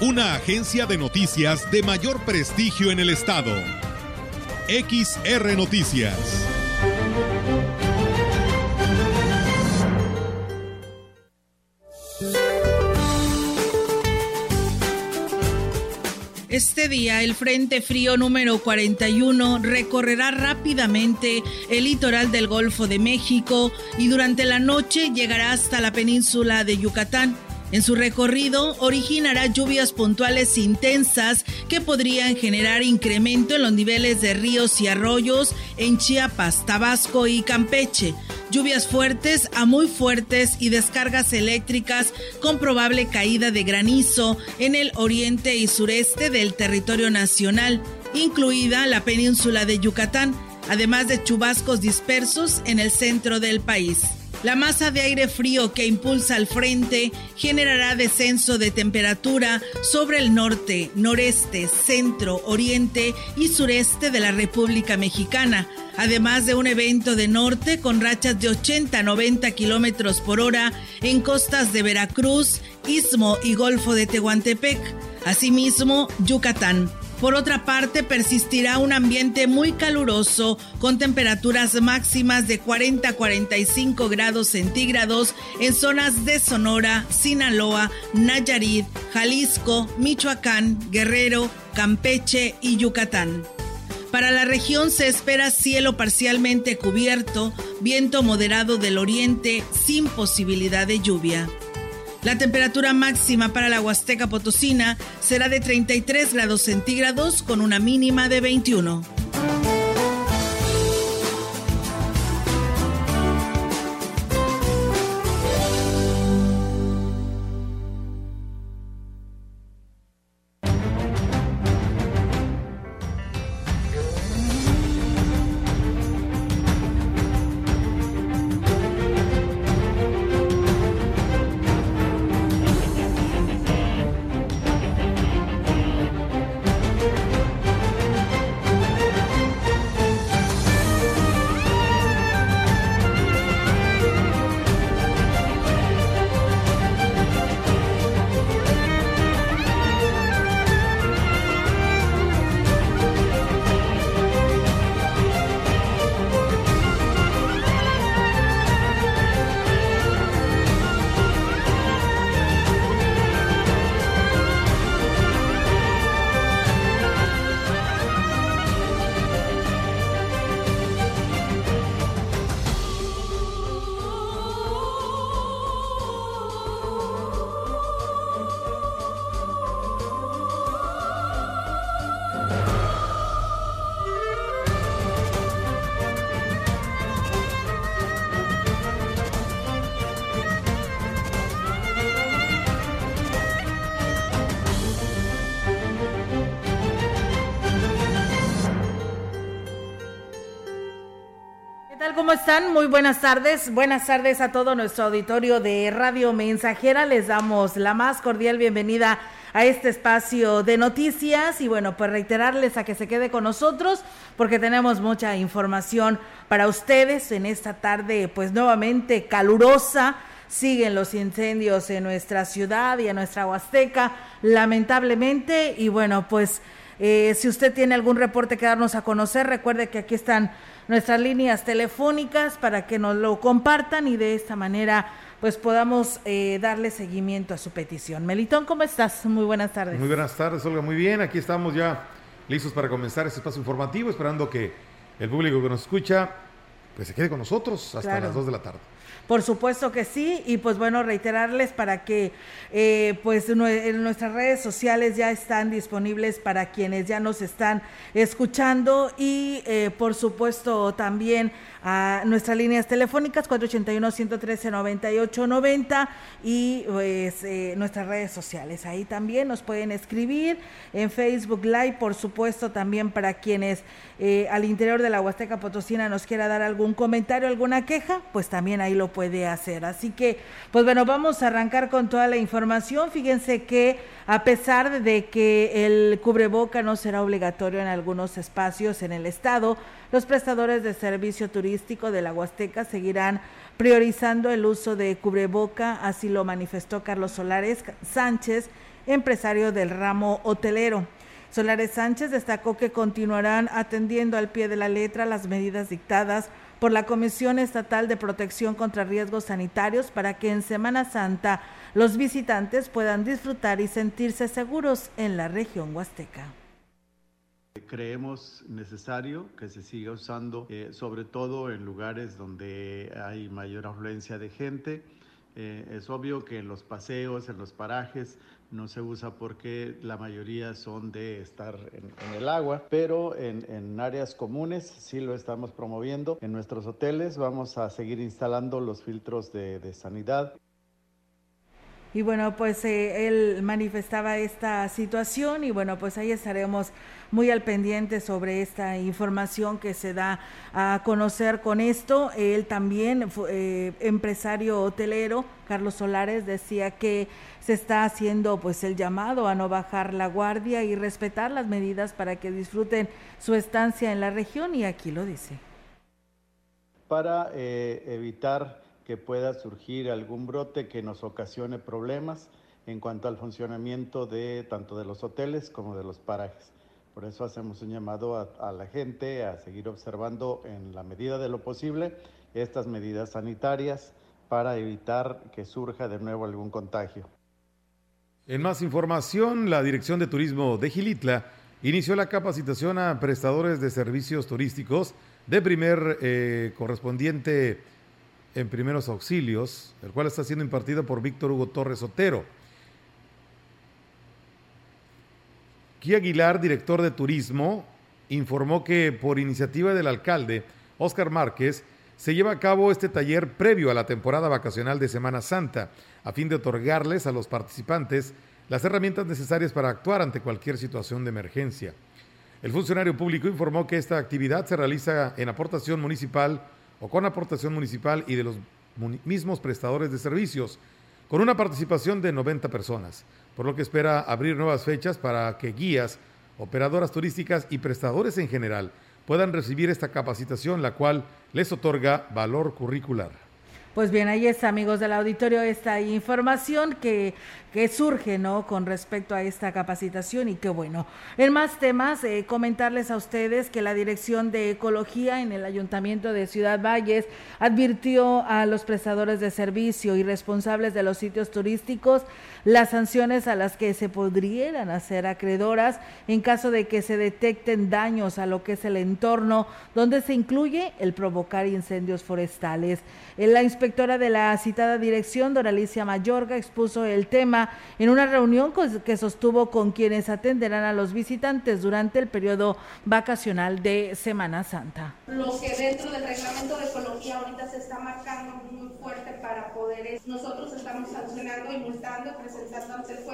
una agencia de noticias de mayor prestigio en el estado. XR Noticias. Este día el Frente Frío número 41 recorrerá rápidamente el litoral del Golfo de México y durante la noche llegará hasta la península de Yucatán en su recorrido originará lluvias puntuales intensas que podrían generar incremento en los niveles de ríos y arroyos en Chiapas, Tabasco y Campeche. Lluvias fuertes a muy fuertes y descargas eléctricas con probable caída de granizo en el oriente y sureste del territorio nacional, incluida la península de Yucatán, además de chubascos dispersos en el centro del país. La masa de aire frío que impulsa al frente generará descenso de temperatura sobre el norte, noreste, centro, oriente y sureste de la República Mexicana, además de un evento de norte con rachas de 80 a 90 kilómetros por hora en costas de Veracruz, Istmo y Golfo de Tehuantepec. Asimismo, Yucatán. Por otra parte, persistirá un ambiente muy caluroso con temperaturas máximas de 40 a 45 grados centígrados en zonas de Sonora, Sinaloa, Nayarit, Jalisco, Michoacán, Guerrero, Campeche y Yucatán. Para la región se espera cielo parcialmente cubierto, viento moderado del oriente sin posibilidad de lluvia. La temperatura máxima para la Huasteca Potosina será de 33 grados centígrados con una mínima de 21. ¿Cómo están? Muy buenas tardes. Buenas tardes a todo nuestro auditorio de Radio Mensajera. Les damos la más cordial bienvenida a este espacio de noticias y bueno, pues reiterarles a que se quede con nosotros porque tenemos mucha información para ustedes en esta tarde pues nuevamente calurosa. Siguen los incendios en nuestra ciudad y en nuestra Huasteca, lamentablemente. Y bueno, pues eh, si usted tiene algún reporte que darnos a conocer, recuerde que aquí están nuestras líneas telefónicas para que nos lo compartan y de esta manera pues podamos eh, darle seguimiento a su petición. Melitón, ¿cómo estás? Muy buenas tardes. Muy buenas tardes, Olga. Muy bien, aquí estamos ya listos para comenzar este espacio informativo, esperando que el público que nos escucha pues se quede con nosotros hasta las 2 de la tarde. Por supuesto que sí, y pues bueno, reiterarles para que eh, pues en nuestras redes sociales ya están disponibles para quienes ya nos están escuchando y eh, por supuesto también a nuestras líneas telefónicas 481-113-9890 y pues eh, nuestras redes sociales. Ahí también nos pueden escribir en Facebook Live, por supuesto también para quienes al interior de la Huasteca Potosina nos quiera dar algún comentario, alguna queja, pues también ahí lo puede hacer. Así que, pues bueno, vamos a arrancar con toda la información. Fíjense que a pesar de que el cubreboca no será obligatorio en algunos espacios en el estado, los prestadores de servicio turístico de la Huasteca seguirán priorizando el uso de cubreboca, así lo manifestó Carlos Solares Sánchez, empresario del ramo hotelero. Solares Sánchez destacó que continuarán atendiendo al pie de la letra las medidas dictadas por la Comisión Estatal de Protección contra Riesgos Sanitarios para que en Semana Santa los visitantes puedan disfrutar y sentirse seguros en la región huasteca. Creemos necesario que se siga usando, eh, sobre todo en lugares donde hay mayor afluencia de gente. Eh, es obvio que en los paseos, en los parajes, no se usa porque la mayoría son de estar en, el agua, pero en, áreas comunes sí lo estamos promoviendo. En nuestros hoteles vamos a seguir instalando los filtros de, sanidad. Y bueno, pues eh, él manifestaba esta situación y bueno, pues ahí estaremos muy al pendiente sobre esta información que se da a conocer con esto. Él también, eh, empresario hotelero, Carlos Solares, decía que se está haciendo pues el llamado a no bajar la guardia y respetar las medidas para que disfruten su estancia en la región y aquí lo dice. Para eh, evitar que pueda surgir algún brote que nos ocasione problemas en cuanto al funcionamiento de tanto de los hoteles como de los parajes. Por eso hacemos un llamado a, la gente a seguir observando en la medida de lo posible estas medidas sanitarias para evitar que surja de nuevo algún contagio. En más información, la Dirección de Turismo de Gilitla inició la capacitación a prestadores de servicios turísticos de primer eh, correspondiente en primeros auxilios, el cual está siendo impartido por Víctor Hugo Torres Otero. Guy Aguilar, director de turismo, informó que por iniciativa del alcalde, Óscar Márquez, se lleva a cabo este taller previo a la temporada vacacional de Semana Santa, a fin de otorgarles a los participantes las herramientas necesarias para actuar ante cualquier situación de emergencia. El funcionario público informó que esta actividad se realiza en aportación municipal o con aportación municipal y de los mismos prestadores de servicios, con una participación de 90 personas, por lo que espera abrir nuevas fechas para que guías, operadoras turísticas y prestadores en general puedan recibir esta capacitación, la cual les otorga valor curricular. Pues bien, ahí está, amigos del auditorio, esta información que, que surge, ¿no? Con respecto a esta capacitación y qué bueno. En más temas, eh, comentarles a ustedes que la Dirección de Ecología en el Ayuntamiento de Ciudad Valles advirtió a los prestadores de servicio y responsables de los sitios turísticos las sanciones a las que se podrían hacer acreedoras en caso de que se detecten daños a lo que es el entorno, donde se incluye el provocar incendios forestales. La inspectora de la citada dirección, Doralicia Mayorga, expuso el tema en una reunión que sostuvo con quienes atenderán a los visitantes durante el periodo vacacional de Semana Santa. Lo que dentro del reglamento de ecología ahorita se está marcando muy fuerte para poder, nosotros estamos sancionando y multando, presentando ante el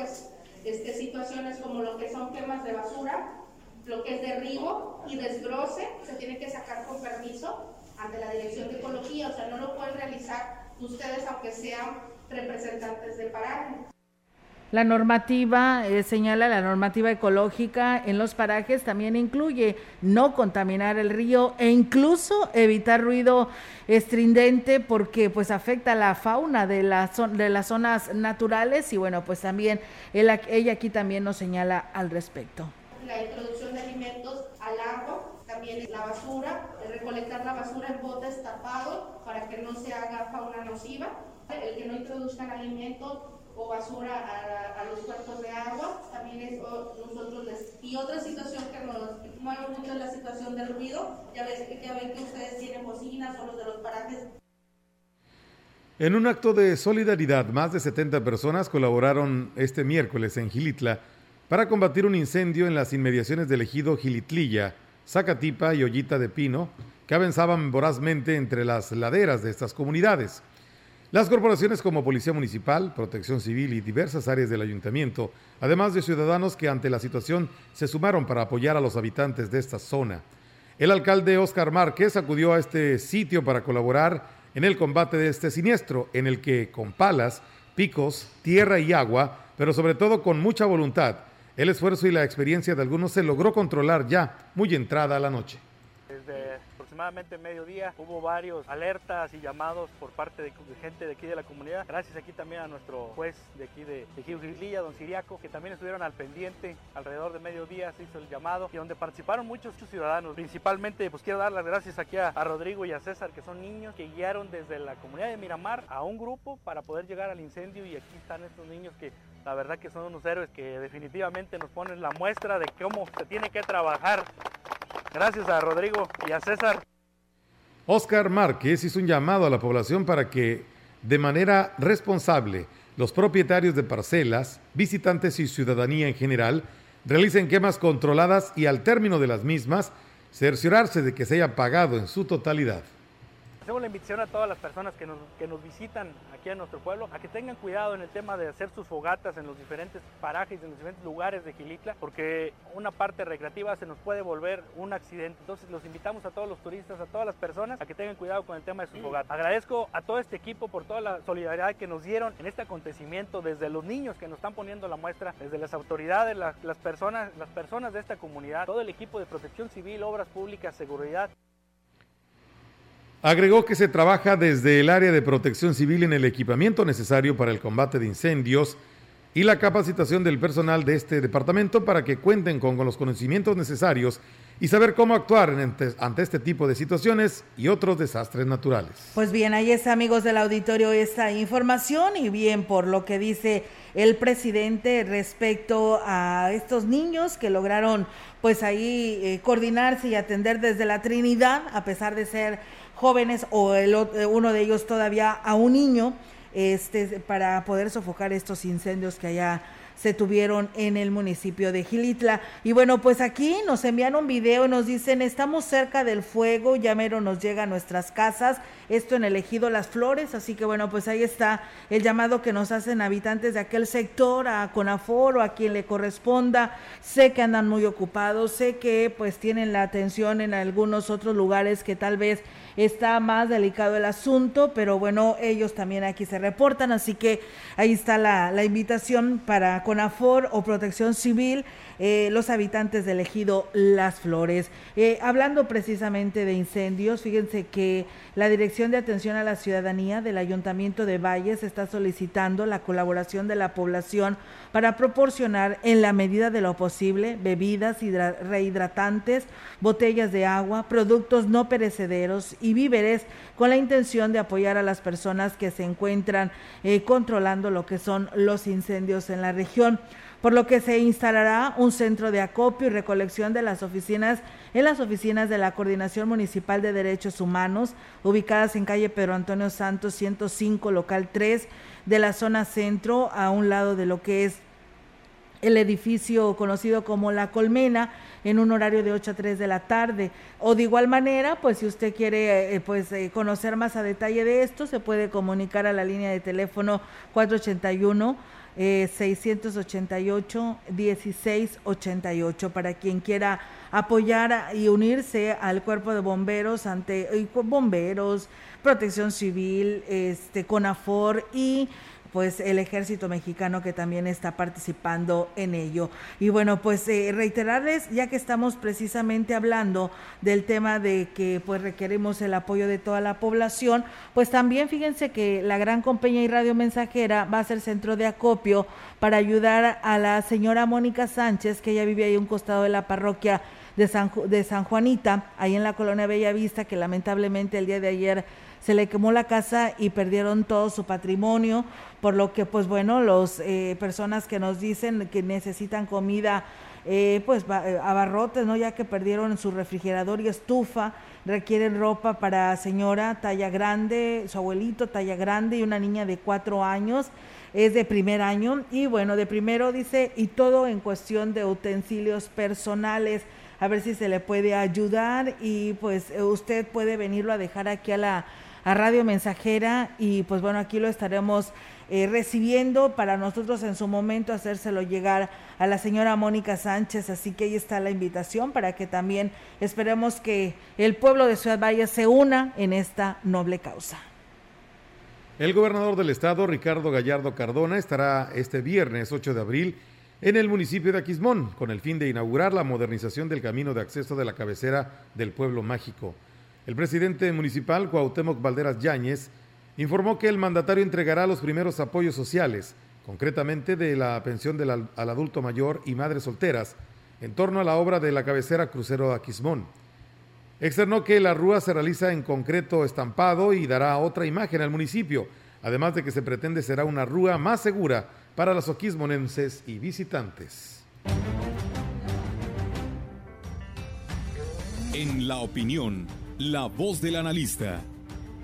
este, situaciones como lo que son quemas de basura, lo que es derribo y desbroce, se tiene que sacar con permiso ante la Dirección de Ecología, o sea, no lo pueden realizar ustedes aunque sean representantes de paraje. La normativa, eh, señala la normativa ecológica en los parajes, también incluye no contaminar el río e incluso evitar ruido estridente porque pues afecta la fauna de, la de las zonas naturales y bueno, pues también ella aquí también nos señala al respecto. La introducción de alimentos al agua también la basura, recolectar la basura en botes tapados para que no se haga fauna nociva, el que no introduzcan alimentos o basura a, los cuerpos de agua, también es nosotros les... Y otra situación que nos mueve mucho es la situación del ruido, ya, ves, ya ven que ustedes tienen bocinas o los de los parajes En un acto de solidaridad, más de 70 personas colaboraron este miércoles en Gilitla para combatir un incendio en las inmediaciones del ejido Gilitlilla, Zacatipa y Ollita de Pino, que avanzaban vorazmente entre las laderas de estas comunidades. Las corporaciones como Policía Municipal, Protección Civil y diversas áreas del ayuntamiento, además de ciudadanos que ante la situación se sumaron para apoyar a los habitantes de esta zona. El alcalde Oscar Márquez acudió a este sitio para colaborar en el combate de este siniestro, en el que con palas, picos, tierra y agua, pero sobre todo con mucha voluntad, el esfuerzo y la experiencia de algunos se logró controlar ya muy entrada la noche aproximadamente mediodía hubo varios alertas y llamados por parte de, gente de aquí de la comunidad. Gracias aquí también a nuestro juez de aquí de, de don Siriaco, que también estuvieron al pendiente. Alrededor de mediodía se hizo el llamado y donde participaron muchos ciudadanos. Principalmente, pues quiero dar las gracias aquí a, Rodrigo y a César, que son niños que guiaron desde la comunidad de Miramar a un grupo para poder llegar al incendio y aquí están estos niños que la verdad que son unos héroes que definitivamente nos ponen la muestra de cómo se tiene que trabajar Gracias a Rodrigo y a César. Oscar Márquez hizo un llamado a la población para que, de manera responsable, los propietarios de parcelas, visitantes y ciudadanía en general realicen quemas controladas y al término de las mismas, cerciorarse de que se haya pagado en su totalidad. Hacemos la invitación a todas las personas que nos, que nos visitan aquí en nuestro pueblo a que tengan cuidado en el tema de hacer sus fogatas en los diferentes parajes, en los diferentes lugares de Gilitla, porque una parte recreativa se nos puede volver un accidente. Entonces los invitamos a todos los turistas, a todas las personas a que tengan cuidado con el tema de sus fogatas. Agradezco a todo este equipo por toda la solidaridad que nos dieron en este acontecimiento, desde los niños que nos están poniendo la muestra, desde las autoridades, las, las personas, las personas de esta comunidad, todo el equipo de protección civil, obras públicas, seguridad. Agregó que se trabaja desde el área de protección civil en el equipamiento necesario para el combate de incendios y la capacitación del personal de este departamento para que cuenten con, los conocimientos necesarios y saber cómo actuar ante, este tipo de situaciones y otros desastres naturales. Pues bien, ahí está, amigos del auditorio, esta información y bien por lo que dice el presidente respecto a estos niños que lograron pues ahí eh, coordinarse y atender desde la Trinidad, a pesar de ser jóvenes o el, eh, uno de ellos todavía a un niño este, para poder sofocar estos incendios que allá se tuvieron en el municipio de Gilitla. Y bueno, pues aquí nos envían un video y nos dicen, estamos cerca del fuego, ya mero nos llega a nuestras casas, esto en el ejido Las Flores, así que bueno, pues ahí está el llamado que nos hacen habitantes de aquel sector, a Conafor o a quien le corresponda. Sé que andan muy ocupados, sé que pues tienen la atención en algunos otros lugares que tal vez está más delicado el asunto, pero bueno, ellos también aquí se reportan, así que ahí está la, la invitación para CONAFOR o Protección Civil eh, los habitantes del ejido Las Flores. Eh, hablando precisamente de incendios, fíjense que la Dirección de Atención a la Ciudadanía del Ayuntamiento de Valles está solicitando la colaboración de la población para proporcionar en la medida de lo posible bebidas rehidratantes, botellas de agua, productos no perecederos y víveres con la intención de apoyar a las personas que se encuentran eh, controlando lo que son los incendios en la región por lo que se instalará un centro de acopio y recolección de las oficinas en las oficinas de la Coordinación Municipal de Derechos Humanos, ubicadas en calle Pedro Antonio Santos 105, local 3 de la zona centro, a un lado de lo que es el edificio conocido como La Colmena en un horario de 8 a 3 de la tarde. O de igual manera, pues si usted quiere eh, pues eh, conocer más a detalle de esto, se puede comunicar a la línea de teléfono 481 eh, 688 1688 para quien quiera apoyar y unirse al cuerpo de bomberos ante bomberos, protección civil, este CONAFOR y pues el ejército mexicano que también está participando en ello. Y bueno, pues eh, reiterarles, ya que estamos precisamente hablando del tema de que pues requerimos el apoyo de toda la población, pues también fíjense que la gran compañía y radio mensajera va a ser centro de acopio para ayudar a la señora Mónica Sánchez, que ella vive ahí a un costado de la parroquia de San, de San Juanita, ahí en la colonia Bellavista, que lamentablemente el día de ayer se le quemó la casa y perdieron todo su patrimonio, por lo que pues bueno, las eh, personas que nos dicen que necesitan comida, eh, pues eh, abarrotes, ¿no? Ya que perdieron su refrigerador y estufa, requieren ropa para señora talla grande, su abuelito talla grande y una niña de cuatro años es de primer año y bueno, de primero dice y todo en cuestión de utensilios personales a ver si se le puede ayudar y pues usted puede venirlo a dejar aquí a la a Radio Mensajera y pues bueno, aquí lo estaremos eh, recibiendo para nosotros en su momento hacérselo llegar a la señora Mónica Sánchez, así que ahí está la invitación para que también esperemos que el pueblo de Ciudad Valle se una en esta noble causa. El gobernador del estado, Ricardo Gallardo Cardona, estará este viernes 8 de abril en el municipio de Aquismón con el fin de inaugurar la modernización del camino de acceso de la cabecera del pueblo mágico. El presidente municipal, Cuauhtémoc Valderas Yáñez, informó que el mandatario entregará los primeros apoyos sociales, concretamente de la pensión del, al adulto mayor y madres solteras, en torno a la obra de la cabecera crucero Aquismón. Externó que la rúa se realiza en concreto estampado y dará otra imagen al municipio, además de que se pretende será una rúa más segura para los oquismonenses y visitantes. En la opinión la voz del analista,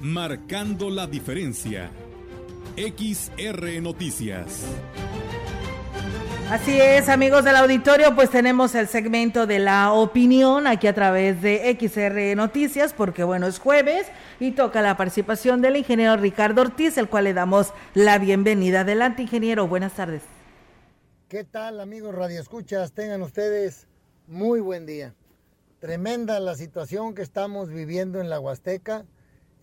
marcando la diferencia. XR Noticias. Así es, amigos del auditorio, pues tenemos el segmento de la opinión aquí a través de XR Noticias, porque bueno, es jueves y toca la participación del ingeniero Ricardo Ortiz, el cual le damos la bienvenida. Adelante, ingeniero, buenas tardes. ¿Qué tal, amigos radioescuchas? Tengan ustedes muy buen día. Tremenda la situación que estamos viviendo en la Huasteca,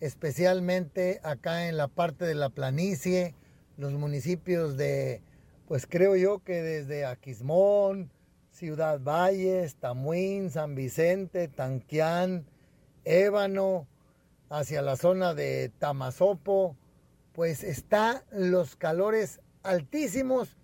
especialmente acá en la parte de la planicie, los municipios de, pues creo yo que desde Aquismón, Ciudad Valles, Tamuín, San Vicente, Tanquián, Ébano, hacia la zona de Tamazopo, pues está los calores altísimos,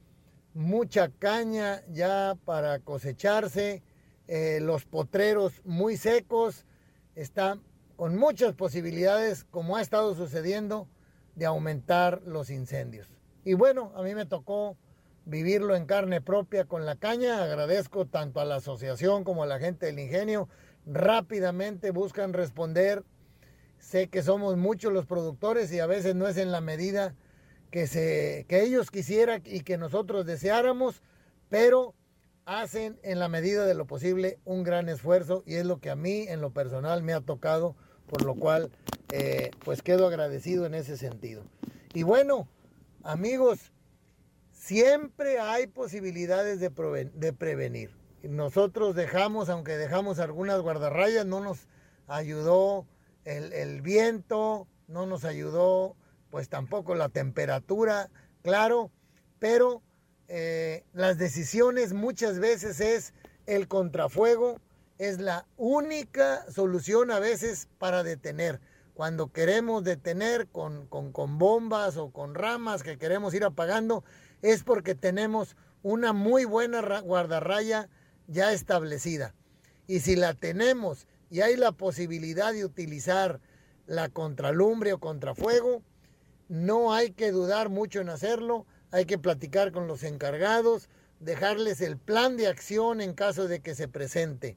mucha caña ya para cosecharse eh, los potreros muy secos, está con muchas posibilidades, como ha estado sucediendo, de aumentar los incendios. Y bueno, a mí me tocó vivirlo en carne propia con la caña. Agradezco tanto a la asociación como a la gente del ingenio. Rápidamente buscan responder. Sé que somos muchos los productores y a veces no es en la medida que, se, que ellos quisieran y que nosotros deseáramos, pero hacen en la medida de lo posible un gran esfuerzo y es lo que a mí en lo personal me ha tocado, por lo cual eh, pues quedo agradecido en ese sentido. Y bueno, amigos, siempre hay posibilidades de, prevenir. Nosotros dejamos, aunque dejamos algunas guardarrayas, no nos ayudó el viento, no nos ayudó pues tampoco la temperatura, claro, pero eh, las decisiones muchas veces es el contrafuego, es la única solución a veces para detener. Cuando queremos detener con, con, bombas o con ramas que queremos ir apagando, es porque tenemos una muy buena guardarraya ya establecida. Y si la tenemos y hay la posibilidad de utilizar la contralumbre o contrafuego, no hay que dudar mucho en hacerlo hay que platicar con los encargados, dejarles el plan de acción en caso de que se presente.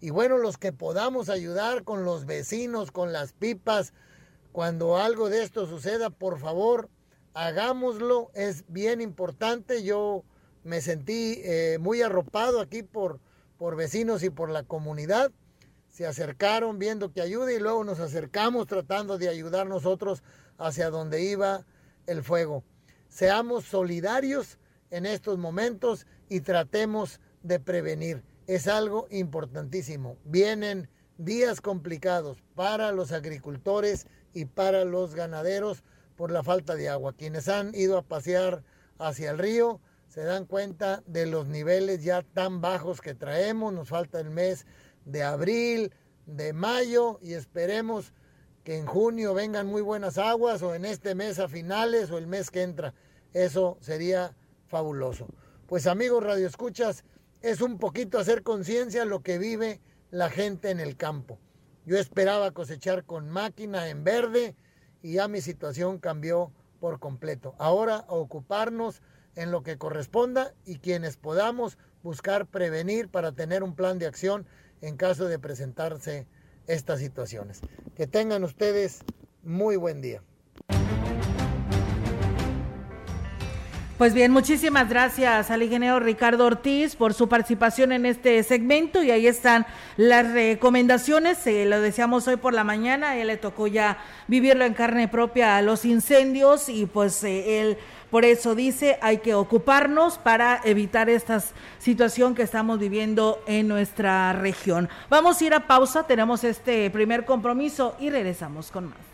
Y bueno, los que podamos ayudar con los vecinos, con las pipas, cuando algo de esto suceda, por favor, hagámoslo. Es bien importante. Yo me sentí eh, muy arropado aquí por, por vecinos y por la comunidad. Se acercaron viendo que ayuda y luego nos acercamos tratando de ayudar nosotros hacia donde iba el fuego. Seamos solidarios en estos momentos y tratemos de prevenir. Es algo importantísimo. Vienen días complicados para los agricultores y para los ganaderos por la falta de agua. Quienes han ido a pasear hacia el río se dan cuenta de los niveles ya tan bajos que traemos. Nos falta el mes de abril, de mayo y esperemos que en junio vengan muy buenas aguas o en este mes a finales o el mes que entra. Eso sería fabuloso. Pues amigos Radio Escuchas, es un poquito hacer conciencia lo que vive la gente en el campo. Yo esperaba cosechar con máquina en verde y ya mi situación cambió por completo. Ahora ocuparnos en lo que corresponda y quienes podamos buscar prevenir para tener un plan de acción en caso de presentarse estas situaciones. Que tengan ustedes muy buen día. Pues bien, muchísimas gracias al ingeniero Ricardo Ortiz por su participación en este segmento y ahí están las recomendaciones, lo decíamos hoy por la mañana, él le tocó ya vivirlo en carne propia a los incendios y pues eh, él por eso dice hay que ocuparnos para evitar esta situación que estamos viviendo en nuestra región. Vamos a ir a pausa, tenemos este primer compromiso y regresamos con más.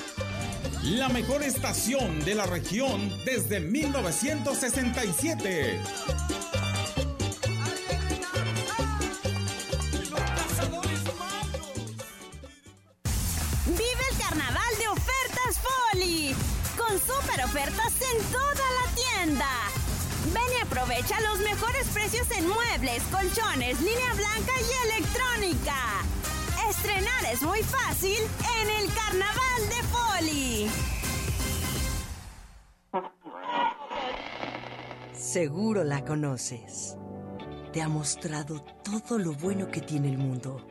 la mejor estación de la región desde 1967. Vive el carnaval de ofertas Foli, con super ofertas en toda la tienda. Ven y aprovecha los mejores precios en muebles, colchones, línea blanca y electrónica. Estrenar es muy fácil en el Carnaval de Poli. Seguro la conoces. Te ha mostrado todo lo bueno que tiene el mundo.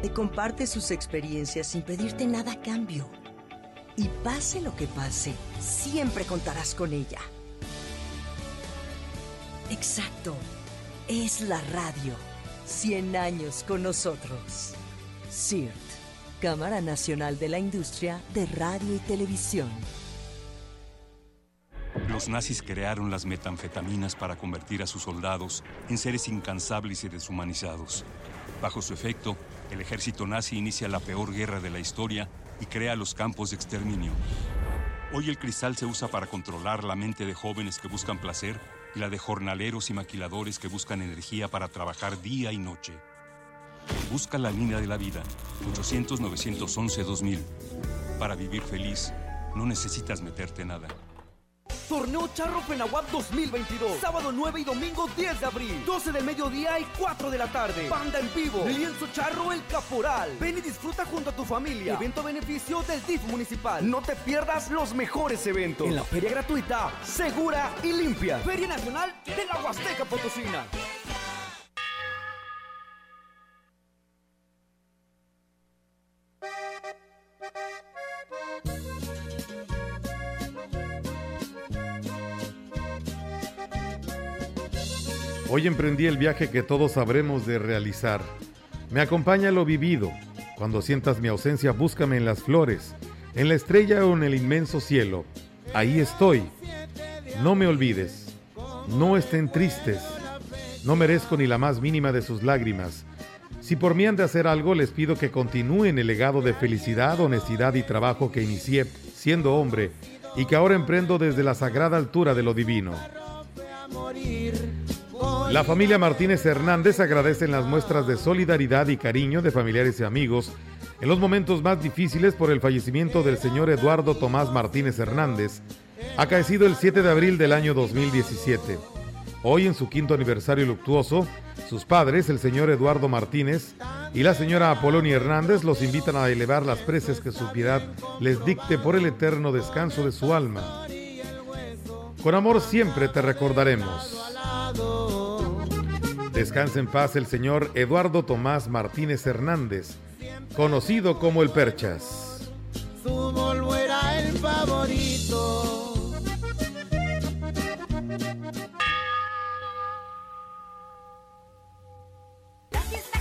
Te comparte sus experiencias sin pedirte nada a cambio. Y pase lo que pase, siempre contarás con ella. Exacto. Es la radio. 100 años con nosotros. CIRT, Cámara Nacional de la Industria de Radio y Televisión. Los nazis crearon las metanfetaminas para convertir a sus soldados en seres incansables y deshumanizados. Bajo su efecto, el ejército nazi inicia la peor guerra de la historia y crea los campos de exterminio. Hoy el cristal se usa para controlar la mente de jóvenes que buscan placer y la de jornaleros y maquiladores que buscan energía para trabajar día y noche. Busca la línea de la vida, 800-911-2000. Para vivir feliz, no necesitas meterte nada. Torneo Charro Penahuap 2022. Sábado 9 y domingo 10 de abril. 12 del mediodía y 4 de la tarde. Banda en vivo. Lienzo Charro El Caporal. Ven y disfruta junto a tu familia. Evento a beneficio del DIF municipal. No te pierdas los mejores eventos. En la feria gratuita, segura y limpia. Feria Nacional de la Huasteca Potosina. Hoy emprendí el viaje que todos sabremos de realizar. Me acompaña lo vivido. Cuando sientas mi ausencia, búscame en las flores, en la estrella o en el inmenso cielo. Ahí estoy. No me olvides. No estén tristes. No merezco ni la más mínima de sus lágrimas. Si por mí han de hacer algo, les pido que continúen el legado de felicidad, honestidad y trabajo que inicié siendo hombre y que ahora emprendo desde la sagrada altura de lo divino. La familia Martínez Hernández agradece las muestras de solidaridad y cariño de familiares y amigos en los momentos más difíciles por el fallecimiento del señor Eduardo Tomás Martínez Hernández, acaecido el 7 de abril del año 2017. Hoy, en su quinto aniversario luctuoso, sus padres, el señor Eduardo Martínez y la señora Apolonia Hernández, los invitan a elevar las preces que su piedad les dicte por el eterno descanso de su alma. Con amor siempre te recordaremos. Descansa en paz el señor Eduardo Tomás Martínez Hernández, conocido como el Perchas. Su Volvo era el favorito.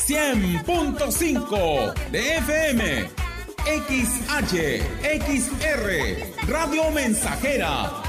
¡100.5 de FM! XH, XR, Radio Mensajera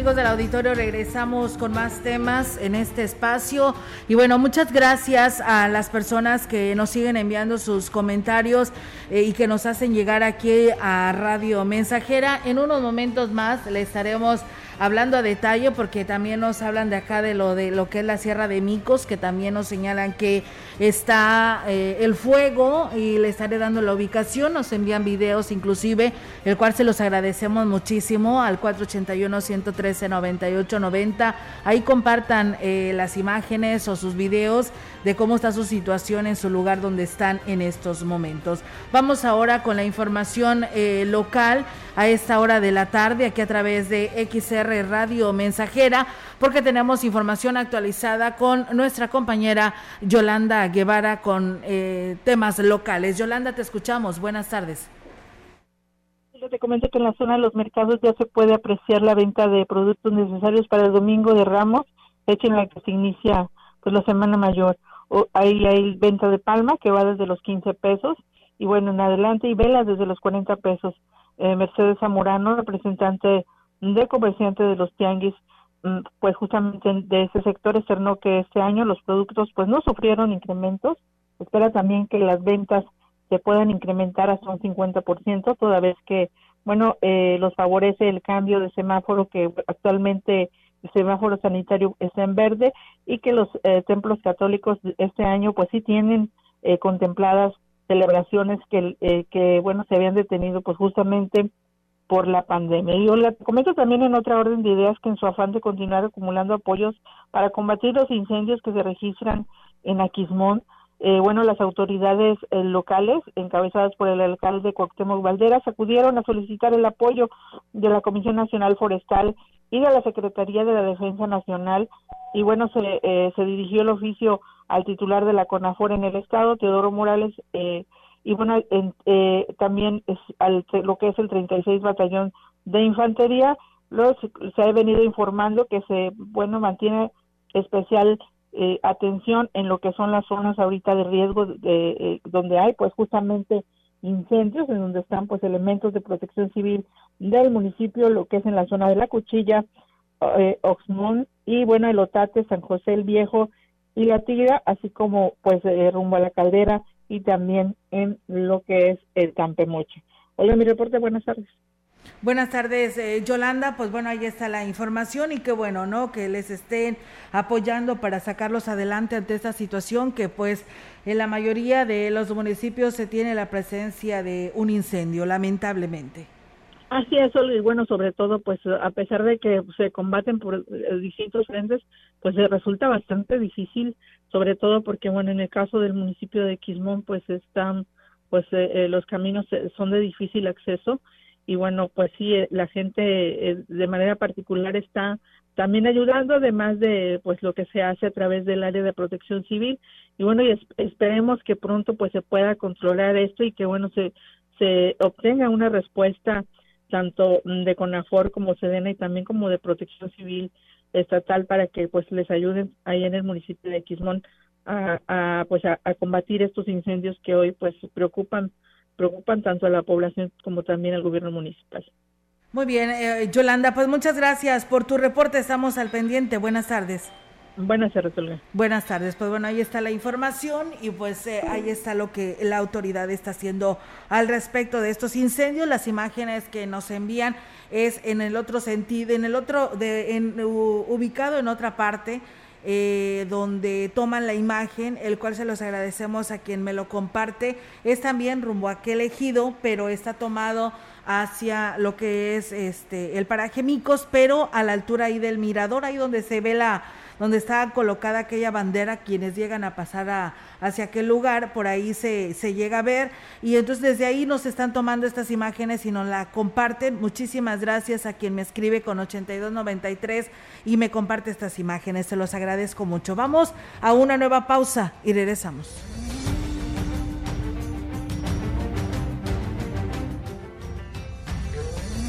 Amigos del auditorio, regresamos con más temas en este espacio. Y bueno, muchas gracias a las personas que nos siguen enviando sus comentarios eh, y que nos hacen llegar aquí a Radio Mensajera. En unos momentos más le estaremos hablando a detalle porque también nos hablan de acá de lo de lo que es la Sierra de Micos, que también nos señalan que está eh, el fuego y le estaré dando la ubicación, nos envían videos inclusive, el cual se los agradecemos muchísimo al 481 113 9890. Ahí compartan eh, las imágenes o sus videos de cómo está su situación en su lugar donde están en estos momentos. Vamos ahora con la información eh, local a esta hora de la tarde aquí a través de XR Radio Mensajera, porque tenemos información actualizada con nuestra compañera Yolanda Guevara con eh, temas locales. Yolanda, te escuchamos. Buenas tardes. Te comento que en la zona de los mercados ya se puede apreciar la venta de productos necesarios para el domingo de Ramos, hecha en la que se inicia pues la semana mayor. O, ahí hay venta de palma que va desde los 15 pesos y bueno, en adelante y velas desde los 40 pesos. Eh, Mercedes Zamorano, representante de comerciante de los tianguis, mm, pues justamente de ese sector externó que este año los productos pues no sufrieron incrementos. Espera también que las ventas se puedan incrementar hasta un 50%, toda vez que, bueno, eh, los favorece el cambio de semáforo que actualmente el semáforo sanitario está en verde y que los eh, templos católicos este año pues sí tienen eh, contempladas celebraciones que, que, bueno, se habían detenido pues justamente por la pandemia. Y yo le comento también en otra orden de ideas que en su afán de continuar acumulando apoyos para combatir los incendios que se registran en Aquismón, eh, bueno, las autoridades eh, locales, encabezadas por el alcalde Cuauhtémoc Valderas, acudieron a solicitar el apoyo de la Comisión Nacional Forestal y de la Secretaría de la Defensa Nacional. Y bueno, se, eh, se dirigió el oficio al titular de la CONAFOR en el estado, Teodoro Morales, eh, y bueno, eh, también es al, lo que es el 36 Batallón de Infantería, luego se, ha venido informando que se, bueno, mantiene especial eh, atención en lo que son las zonas ahorita de riesgo de, eh, donde hay pues justamente incendios en donde están pues elementos de protección civil del municipio lo que es en la zona de la cuchilla eh, y bueno el Otate San José el Viejo y la Tigra así como pues rumbo a la caldera y también en lo que es el Campemoche. Hola, mi reporte, buenas tardes. Buenas tardes, eh, Yolanda. Pues bueno, ahí está la información y qué bueno, ¿no? Que les estén apoyando para sacarlos adelante ante esta situación que pues en la mayoría de los municipios se tiene la presencia de un incendio, lamentablemente. Así es, y bueno, sobre todo, pues a pesar de que se combaten por eh, distintos frentes, pues resulta bastante difícil, sobre todo porque, bueno, en el caso del municipio de Quismón, pues están, pues eh, eh, los caminos son de difícil acceso y bueno, pues sí, la gente de manera particular está también ayudando, además de pues lo que se hace a través del área de protección civil. Y bueno, y esperemos que pronto pues se pueda controlar esto y que bueno se se obtenga una respuesta tanto de CONAFOR como SEDENA y también como de Protección Civil Estatal para que pues les ayuden ahí en el municipio de Quismón a, pues a, combatir estos incendios que hoy pues preocupan preocupan tanto a la población como también al gobierno municipal. Muy bien, eh, Yolanda, pues muchas gracias por tu reporte, estamos al pendiente. Buenas tardes. Buenas tardes, Olga. Buenas tardes. Pues bueno, ahí está la información y pues eh, ahí está lo que la autoridad está haciendo al respecto de estos incendios. Las imágenes que nos envían es en el otro sentido, en el otro, de, en, ubicado en otra parte. Eh, donde toman la imagen, el cual se los agradecemos a quien me lo comparte. Es también rumbo a aquel ejido, pero está tomado hacia lo que es este el paraje Micos, pero a la altura ahí del mirador, ahí donde se ve la, donde está colocada aquella bandera, quienes llegan a pasar a, hacia aquel lugar, por ahí se, se llega a ver. Y entonces desde ahí nos están tomando estas imágenes y nos la comparten. Muchísimas gracias a quien me escribe con 8293 y me comparte estas imágenes. Se los agradezco mucho. Vamos a una nueva pausa y regresamos.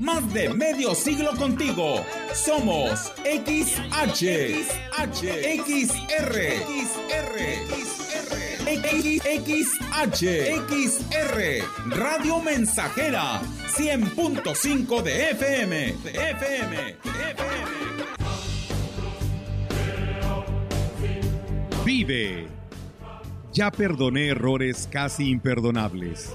Más de medio siglo contigo. Somos XH, XH, XR, XR, XR, Radio Mensajera, 100.5 de FM, FM, FM. Vive. Ya perdoné errores casi imperdonables.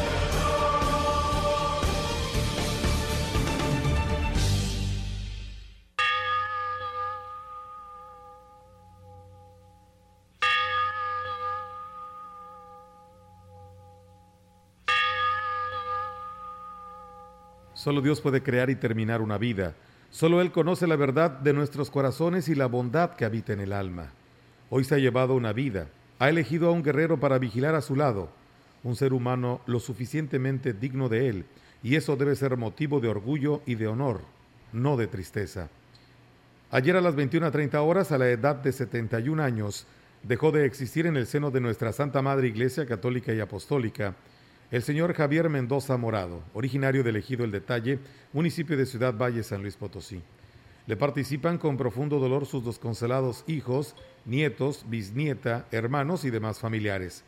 Solo Dios puede crear y terminar una vida. Solo Él conoce la verdad de nuestros corazones y la bondad que habita en el alma. Hoy se ha llevado una vida. Ha elegido a un guerrero para vigilar a su lado, un ser humano lo suficientemente digno de Él, y eso debe ser motivo de orgullo y de honor, no de tristeza. Ayer a las 21.30 horas, a la edad de 71 años, dejó de existir en el seno de nuestra Santa Madre Iglesia Católica y Apostólica el señor Javier Mendoza Morado, originario del Ejido El Detalle, municipio de Ciudad Valle, San Luis Potosí. Le participan con profundo dolor sus desconsolados hijos, nietos, bisnieta, hermanos y demás familiares.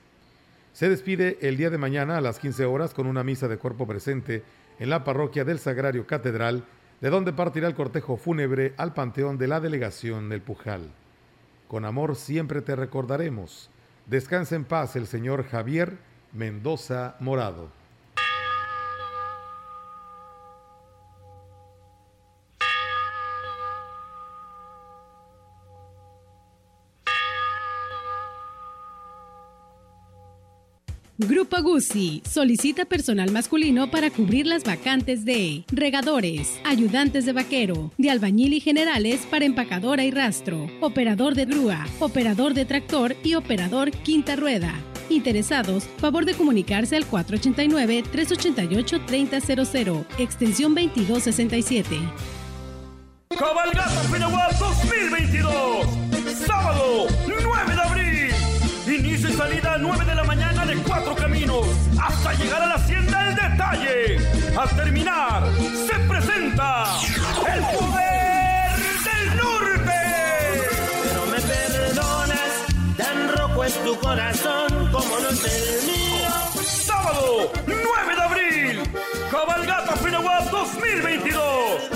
Se despide el día de mañana a las 15 horas con una misa de cuerpo presente en la parroquia del Sagrario Catedral, de donde partirá el cortejo fúnebre al panteón de la delegación del Pujal. Con amor siempre te recordaremos. Descansa en paz el señor Javier Mendoza Morado. Grupo Guzzi solicita personal masculino para cubrir las vacantes de regadores, ayudantes de vaquero, de albañil y generales para empacadora y rastro, operador de grúa, operador de tractor y operador quinta rueda. Interesados, favor de comunicarse al 489-388-3000, extensión 2267. Cabalgata Penaguas 2022, sábado 9 de abril. Inicio y salida 9 de la mañana de Cuatro Caminos hasta llegar a la Hacienda El Detalle. Al terminar, se presenta el es tu corazón como no es el mío. Sábado 9 de abril, Cabalgata Penaguas 2022.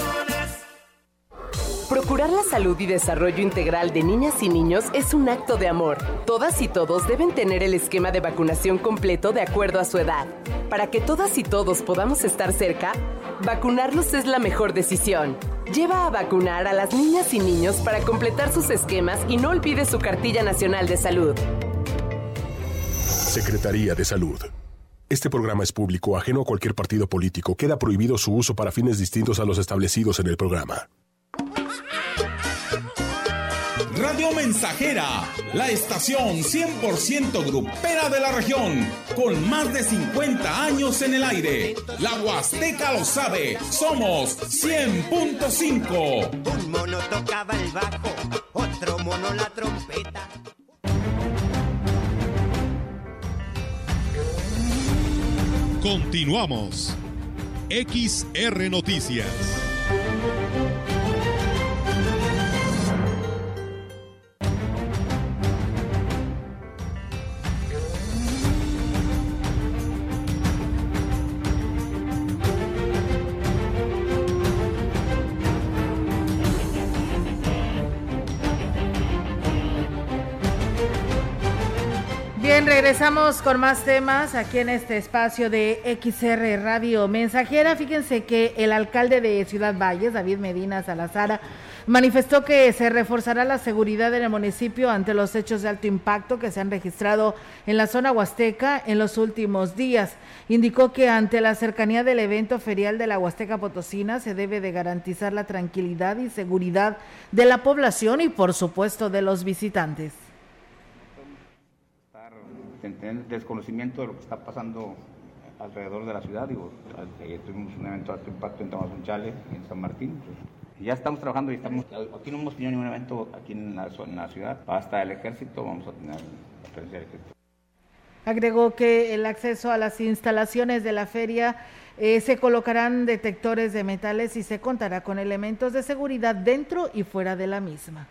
Asegurar la salud y desarrollo integral de niñas y niños es un acto de amor. Todas y todos deben tener el esquema de vacunación completo de acuerdo a su edad. Para que todas y todos podamos estar cerca, vacunarlos es la mejor decisión. Lleva a vacunar a las niñas y niños para completar sus esquemas y no olvide su cartilla nacional de salud. Secretaría de Salud. Este programa es público, ajeno a cualquier partido político. Queda prohibido su uso para fines distintos a los establecidos en el programa. Radio Mensajera, la estación 100% grupera de la región, con más de 50 años en el aire. La Huasteca lo sabe, somos 100.5. Un mono tocaba el bajo, otro mono la trompeta. Continuamos. XR Noticias. Regresamos con más temas aquí en este espacio de XR Radio Mensajera. Fíjense que el alcalde de Ciudad Valles, David Medina Salazar, manifestó que se reforzará la seguridad en el municipio ante los hechos de alto impacto que se han registrado en la zona huasteca en los últimos días. Indicó que ante la cercanía del evento ferial de la Huasteca Potosina se debe de garantizar la tranquilidad y seguridad de la población y por supuesto de los visitantes tener desconocimiento de lo que está pasando alrededor de la ciudad. Digo, ayer tuvimos un evento de alto impacto en Tamazunchale y en San Martín. Pues, ya estamos trabajando y estamos, aquí no hemos tenido ningún evento aquí en la, en la ciudad. Hasta el ejército vamos a tener la presencia del ejército. Agregó que el acceso a las instalaciones de la feria eh, se colocarán detectores de metales y se contará con elementos de seguridad dentro y fuera de la misma.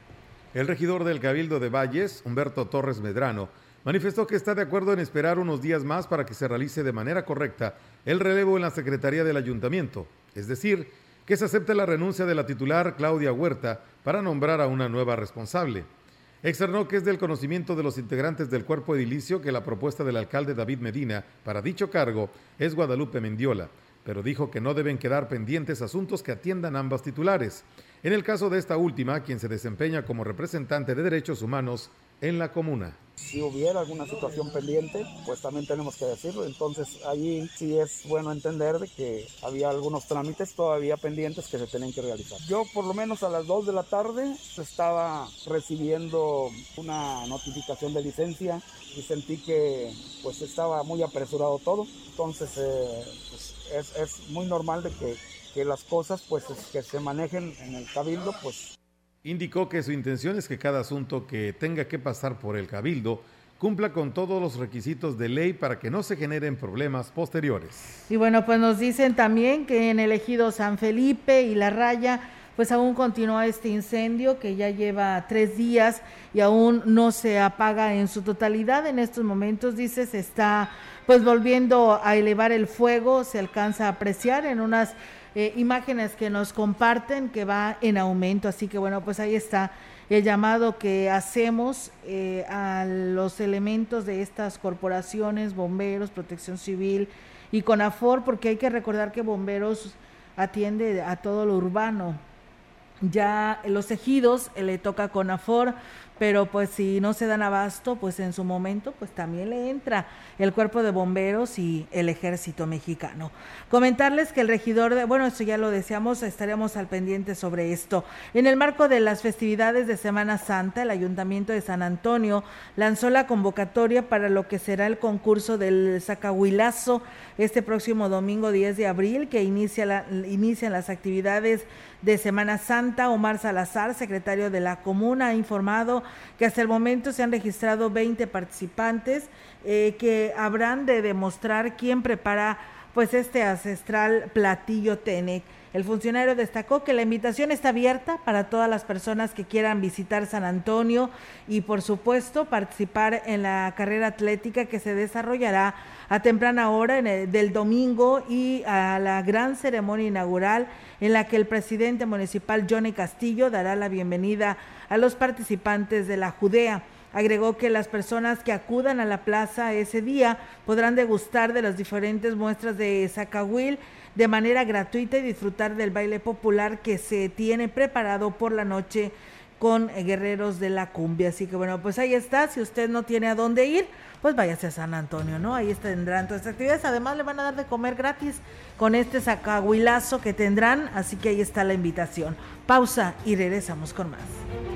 El regidor del Cabildo de Valles, Humberto Torres Medrano, manifestó que está de acuerdo en esperar unos días más para que se realice de manera correcta el relevo en la Secretaría del Ayuntamiento, es decir, que se acepte la renuncia de la titular Claudia Huerta para nombrar a una nueva responsable. Externó que es del conocimiento de los integrantes del cuerpo edilicio que la propuesta del alcalde David Medina para dicho cargo es Guadalupe Mendiola, pero dijo que no deben quedar pendientes asuntos que atiendan ambas titulares. En el caso de esta última, quien se desempeña como representante de derechos humanos en la comuna. Si hubiera alguna situación pendiente, pues también tenemos que decirlo. Entonces allí sí es bueno entender de que había algunos trámites todavía pendientes que se tenían que realizar. Yo por lo menos a las 2 de la tarde estaba recibiendo una notificación de licencia y sentí que pues estaba muy apresurado todo. Entonces eh, pues, es, es, muy normal de que, que las cosas pues que se manejen en el cabildo pues Indicó que su intención es que cada asunto que tenga que pasar por el cabildo cumpla con todos los requisitos de ley para que no se generen problemas posteriores. Y bueno, pues nos dicen también que en el ejido San Felipe y La Raya, pues aún continúa este incendio que ya lleva tres días y aún no se apaga en su totalidad. En estos momentos, dice, se está pues volviendo a elevar el fuego, se alcanza a apreciar en unas eh, imágenes que nos comparten que va en aumento. Así que bueno, pues ahí está el llamado que hacemos eh, a los elementos de estas corporaciones, bomberos, protección civil y CONAFOR, porque hay que recordar que bomberos atiende a todo lo urbano. Ya los ejidos eh, le toca CONAFOR, pero pues si no se dan abasto, pues en su momento pues también le entra el cuerpo de bomberos y el ejército mexicano. Comentarles que el regidor de, bueno, esto ya lo deseamos, estaremos al pendiente sobre esto. En el marco de las festividades de Semana Santa, el Ayuntamiento de San Antonio lanzó la convocatoria para lo que será el concurso del Zacahuilazo este próximo domingo 10 de abril, que inicia la, inician las actividades de Semana Santa. Omar Salazar, secretario de la comuna, ha informado que hasta el momento se han registrado 20 participantes eh, que habrán de demostrar quién prepara pues este ancestral platillo Tenec. El funcionario destacó que la invitación está abierta para todas las personas que quieran visitar San Antonio y por supuesto participar en la carrera atlética que se desarrollará a temprana hora del domingo y a la gran ceremonia inaugural en la que el presidente municipal Johnny Castillo dará la bienvenida a los participantes de la Judea. Agregó que las personas que acudan a la plaza ese día podrán degustar de las diferentes muestras de Zacahuil de manera gratuita y disfrutar del baile popular que se tiene preparado por la noche con guerreros de la cumbia. Así que bueno, pues ahí está. Si usted no tiene a dónde ir, pues váyase a San Antonio, ¿no? Ahí tendrán todas estas actividades. Además le van a dar de comer gratis con este sacahuilazo que tendrán. Así que ahí está la invitación. Pausa y regresamos con más.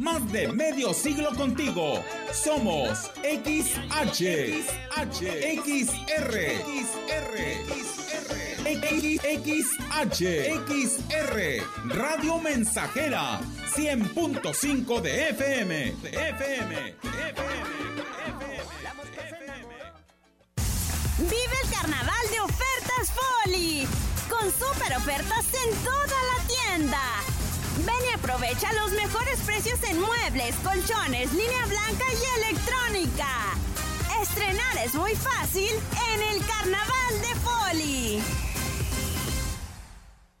Más de medio siglo contigo. Somos XH, XH, XR, XR, XH, XR, Radio Mensajera, 100.5 de FM, FM, FM. Vive el carnaval de ofertas Foli, con super ofertas en toda la tienda. Ven y aprovecha los mejores precios en muebles, colchones, línea blanca y electrónica. Estrenar es muy fácil en el Carnaval de Foli.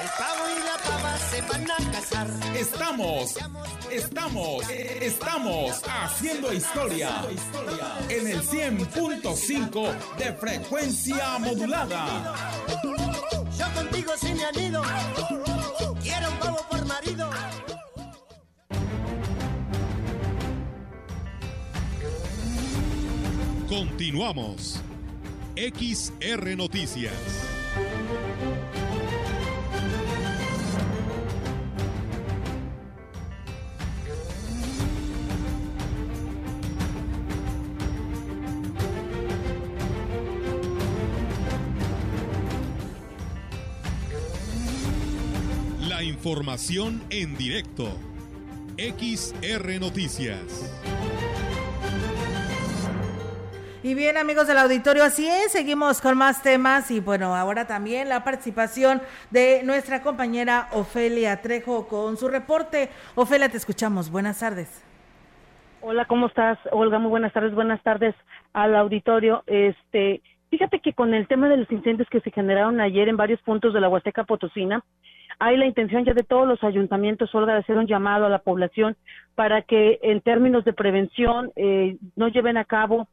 El pavo y la pava se van a casar. Estamos, estamos, estamos haciendo historia en el 100.5 de frecuencia modulada. Yo contigo sí me anido. Quiero un pavo por marido. Continuamos. XR Noticias. La información en directo. XR Noticias. Y bien, amigos del auditorio, así es, seguimos con más temas y bueno, ahora también la participación de nuestra compañera Ofelia Trejo con su reporte. Ofelia, te escuchamos. Buenas tardes. Hola, ¿cómo estás, Olga? Muy buenas tardes. Buenas tardes al auditorio. Este, fíjate que con el tema de los incendios que se generaron ayer en varios puntos de la Huasteca Potosina, hay la intención ya de todos los ayuntamientos, Olga, de hacer un llamado a la población para que en términos de prevención eh, no lleven a cabo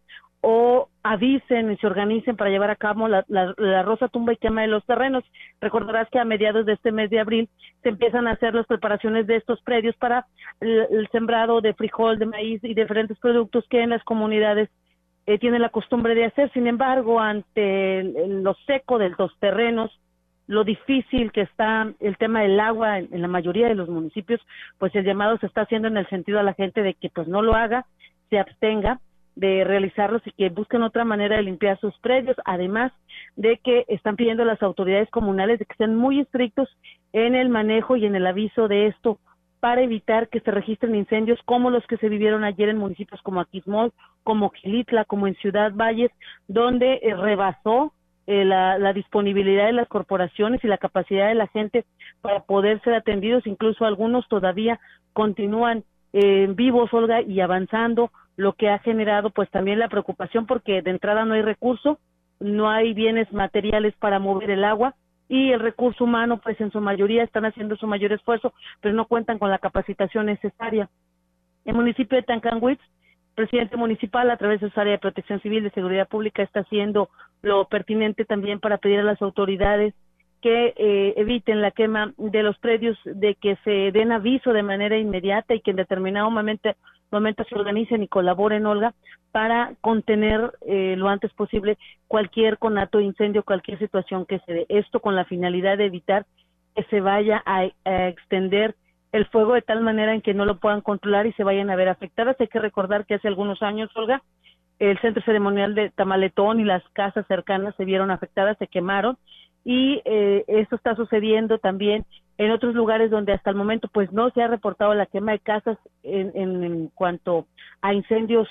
o avisen y se organicen para llevar a cabo la, la, rosa tumba y quema de los terrenos. Recordarás que a mediados de este mes de abril se empiezan a hacer las preparaciones de estos predios para el, sembrado de frijol, de maíz y diferentes productos que en las comunidades eh, tienen la costumbre de hacer. Sin embargo, ante lo seco de los terrenos, lo difícil que está el tema del agua en, la mayoría de los municipios, pues el llamado se está haciendo en el sentido a la gente de que pues no lo haga, se abstenga de realizarlos y que busquen otra manera de limpiar sus predios, además de que están pidiendo a las autoridades comunales de que sean muy estrictos en el manejo y en el aviso de esto para evitar que se registren incendios como los que se vivieron ayer en municipios como Aquismol, como Gilitla, como en Ciudad Valles, donde eh, rebasó eh, la, la, disponibilidad de las corporaciones y la capacidad de la gente para poder ser atendidos, incluso algunos todavía continúan eh, vivos, Olga, y avanzando lo que ha generado pues también la preocupación porque de entrada no hay recurso, no hay bienes materiales para mover el agua y el recurso humano pues en su mayoría están haciendo su mayor esfuerzo, pero no cuentan con la capacitación necesaria. El municipio de Tancanwitz, presidente municipal a través de su área de protección civil de seguridad pública está haciendo lo pertinente también para pedir a las autoridades que eh, eviten la quema de los predios, de que se den aviso de manera inmediata y que en determinado momento se organicen y colaboren, Olga, para contener eh, lo antes posible cualquier conato de incendio, cualquier situación que se dé. Esto con la finalidad de evitar que se vaya a, extender el fuego de tal manera en que no lo puedan controlar y se vayan a ver afectadas. Hay que recordar que hace algunos años, Olga, el centro ceremonial de Tamaletón y las casas cercanas se vieron afectadas, se quemaron y eh, esto está sucediendo también en otros lugares donde hasta el momento pues no se ha reportado la quema de casas en, en, cuanto a incendios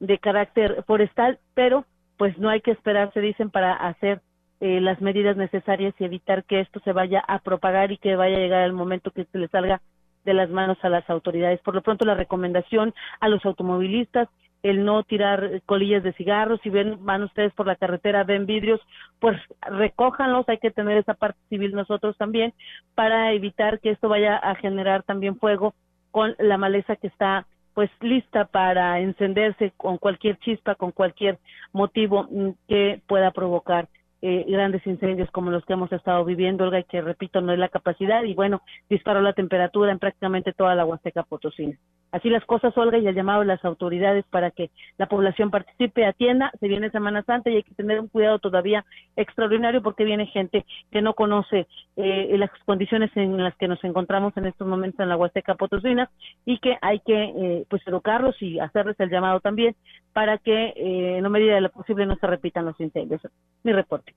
de carácter forestal, pero pues no hay que esperar, se dicen, para hacer eh, las medidas necesarias y evitar que esto se vaya a propagar y que vaya a llegar el momento que se le salga de las manos a las autoridades. Por lo pronto, la recomendación a los automovilistas el no tirar colillas de cigarros, si ven, van ustedes por la carretera, ven vidrios, pues recójanlos, hay que tener esa parte civil nosotros también para evitar que esto vaya a generar también fuego con la maleza que está pues lista para encenderse con cualquier chispa, con cualquier motivo mm, que pueda provocar eh, grandes incendios como los que hemos estado viviendo, Olga, y que repito, no es la capacidad, y bueno, disparó la temperatura en prácticamente toda la Huasteca Potosina. Así las cosas, Olga, y el llamado de las autoridades para que la población participe, atienda, se viene Semana Santa y hay que tener un cuidado todavía extraordinario porque viene gente que no conoce eh, las condiciones en las que nos encontramos en estos momentos en la Huasteca Potosina y que hay que eh, pues educarlos y hacerles el llamado también para que en la medida de lo posible no se repitan los incendios. Mi reporte.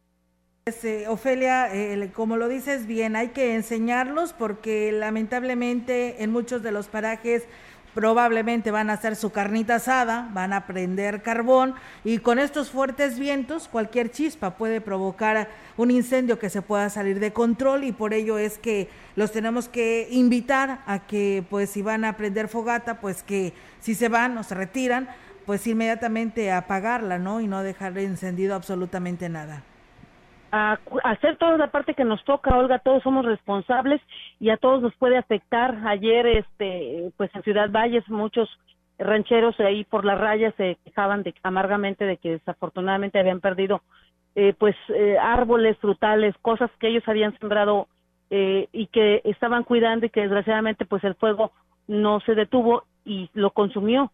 Este, Ofelia, como lo dices bien, hay que enseñarlos porque lamentablemente en muchos de los parajes probablemente van a hacer su carnita asada, van a prender carbón y con estos fuertes vientos cualquier chispa puede provocar un incendio que se pueda salir de control y por ello es que los tenemos que invitar a que pues si van a prender fogata, pues que si se van o se retiran, pues inmediatamente apagarla, ¿no? Y no dejar encendido absolutamente nada a hacer toda la parte que nos toca, Olga, todos somos responsables y a todos nos puede afectar. Ayer, este, pues en Ciudad Valles, muchos rancheros ahí por la raya se quejaban de, amargamente de que desafortunadamente habían perdido, eh, pues, eh, árboles frutales, cosas que ellos habían sembrado eh, y que estaban cuidando y que desgraciadamente, pues, el fuego no se detuvo y lo consumió